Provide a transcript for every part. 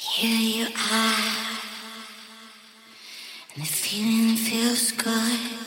should you are, and the feeling feels just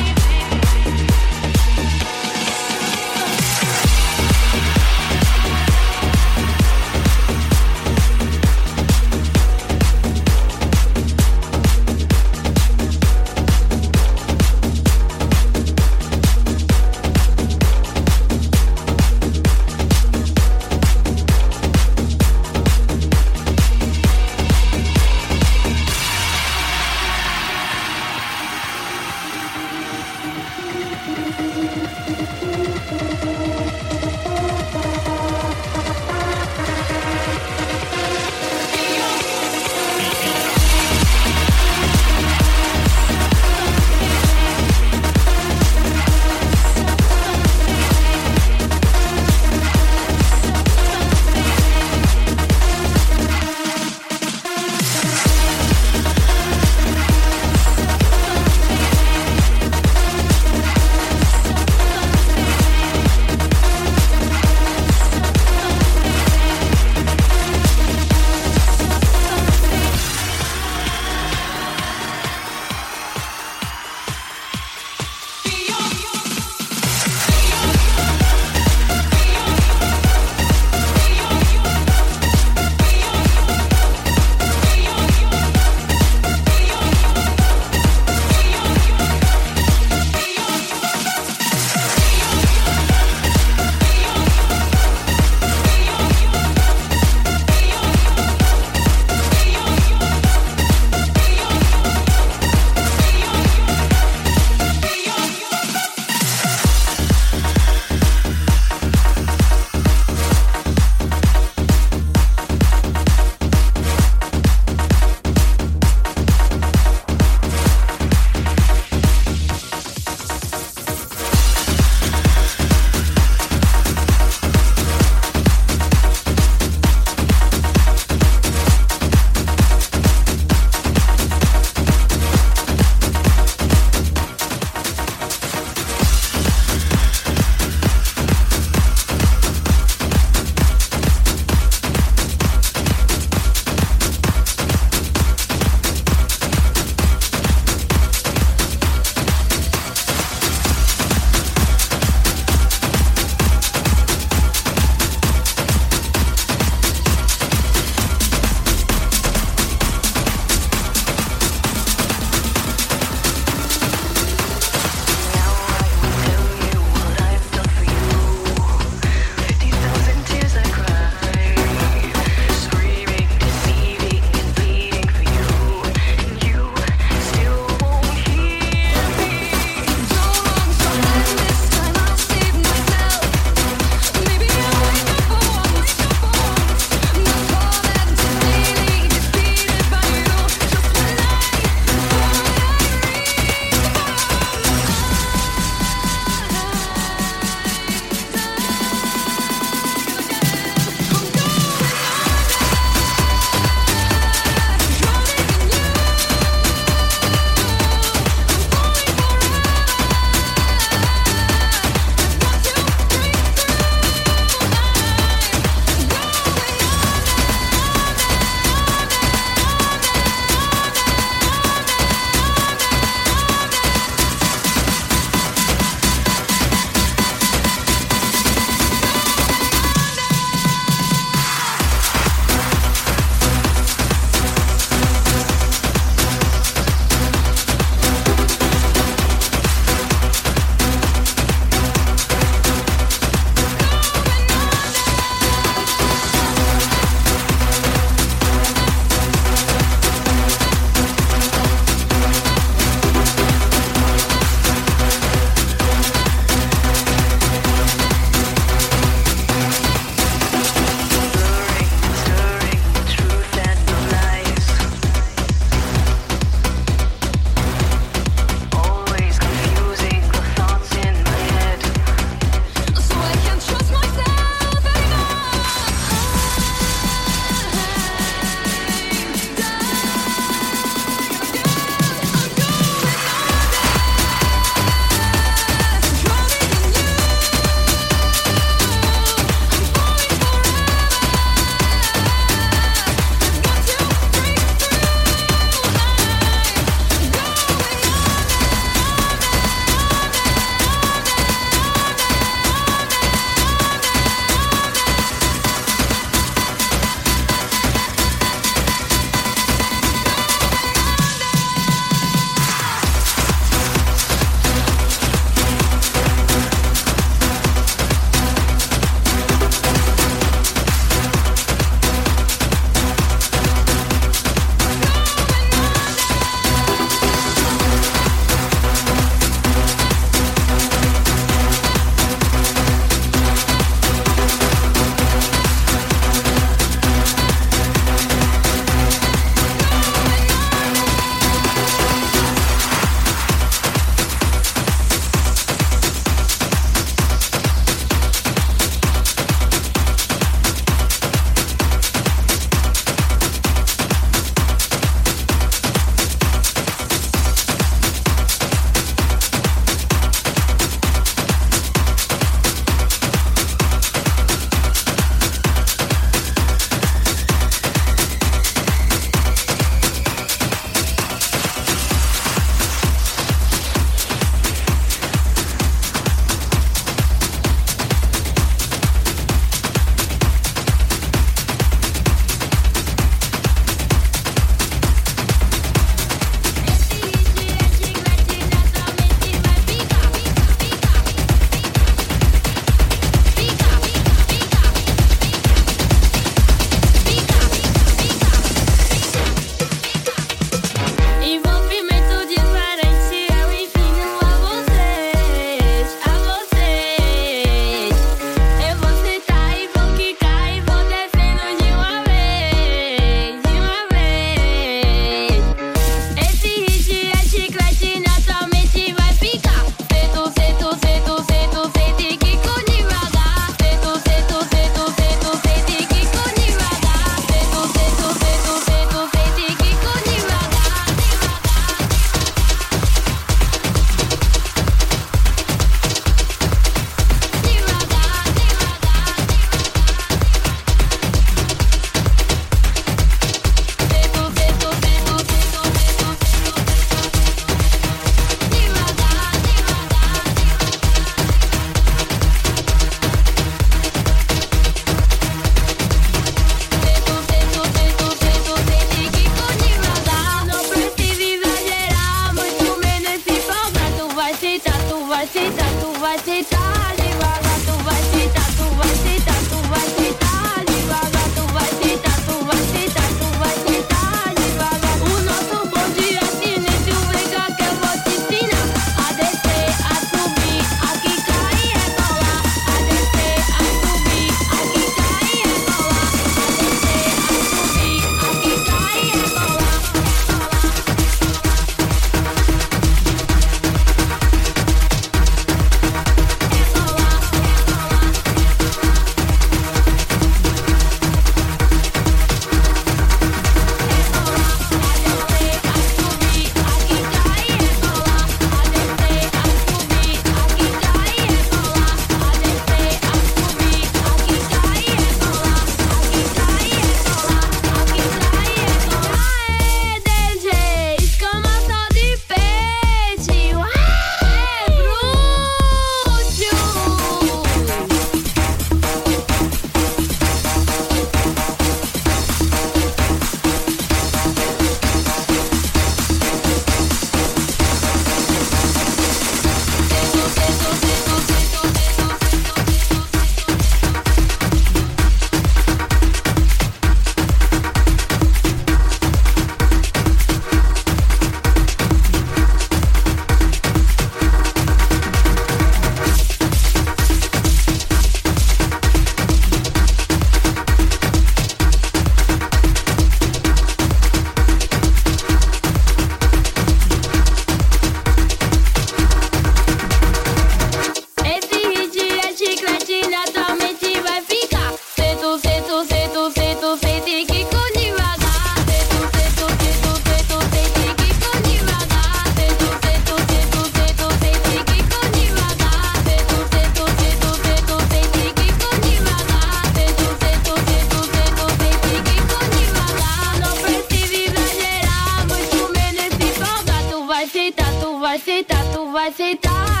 aceitar, tu vai aceitar, tu vai aceitar.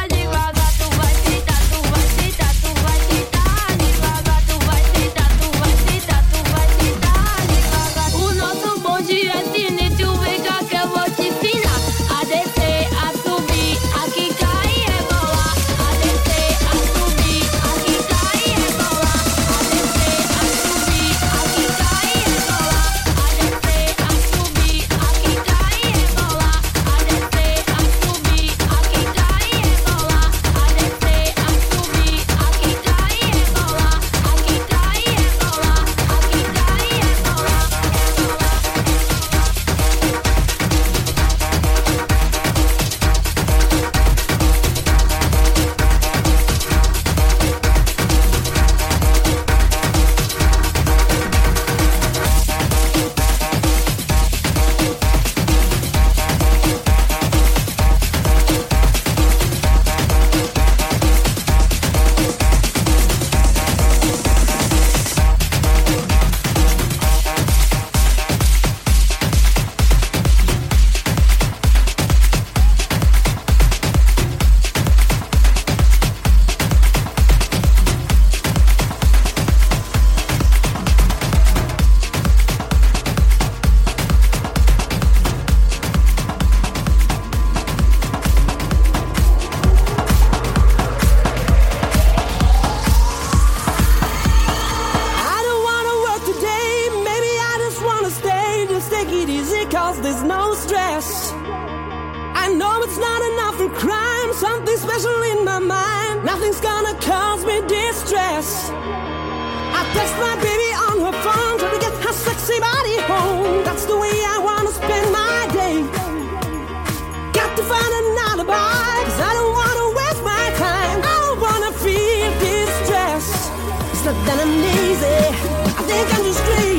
text my baby on her phone, trying to get her sexy body home. That's the way I wanna spend my day. Got to find an alibi, cause I don't wanna waste my time. I don't wanna feel distressed. It's not that I'm lazy, I think I'm just crazy.